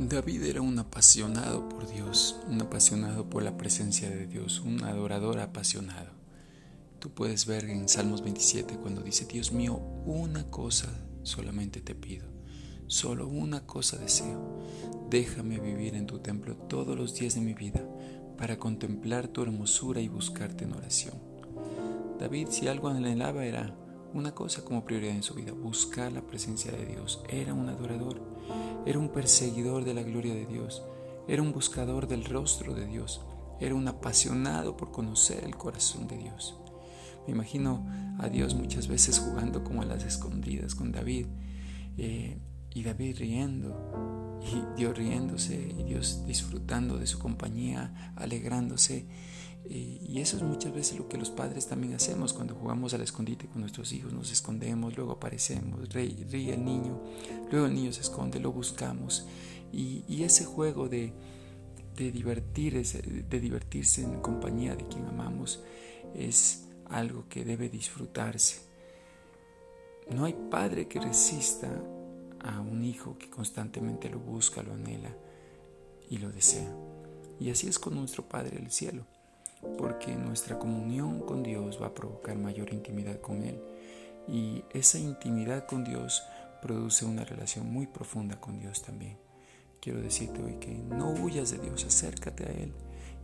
David era un apasionado por Dios, un apasionado por la presencia de Dios, un adorador apasionado. Tú puedes ver en Salmos 27 cuando dice, Dios mío, una cosa solamente te pido, solo una cosa deseo, déjame vivir en tu templo todos los días de mi vida para contemplar tu hermosura y buscarte en oración. David si algo anhelaba era una cosa como prioridad en su vida, buscar la presencia de Dios. Era un adorador, era un perseguidor de la gloria de Dios, era un buscador del rostro de Dios, era un apasionado por conocer el corazón de Dios. Me imagino a Dios muchas veces jugando como a las escondidas con David eh, y David riendo y Dios riéndose y Dios disfrutando de su compañía, alegrándose y eso es muchas veces lo que los padres también hacemos cuando jugamos al escondite con nuestros hijos. Nos escondemos, luego aparecemos, ríe, el niño, luego el niño se esconde, lo buscamos. Y, ese juego de, de, de divertirse en compañía de quien amamos es algo que debe disfrutarse. No hay padre que resista a un hijo que constantemente lo busca, lo anhela y lo desea. Y así es con nuestro Padre del cielo porque nuestra comunión con Dios va a provocar mayor intimidad con Él y esa intimidad con Dios produce una relación muy profunda con Dios también. Quiero decirte hoy que no huyas de Dios, acércate a Él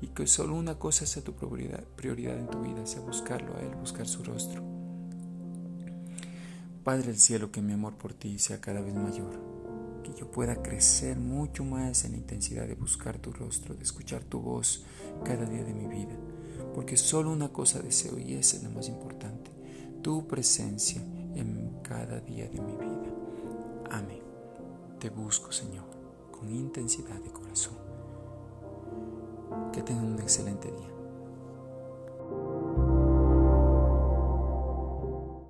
y que solo una cosa sea tu prioridad, en tu vida, sea buscarlo a Él, buscar su rostro. Padre del cielo, que mi amor por ti sea cada vez mayor, yo pueda crecer mucho más en la intensidad de buscar tu rostro, de escuchar tu voz cada día de mi vida, porque solo una cosa deseo y esa es la más importante, tu presencia en cada día de mi vida. Amén. Te busco, Señor, con intensidad de corazón. Que tengan un excelente día.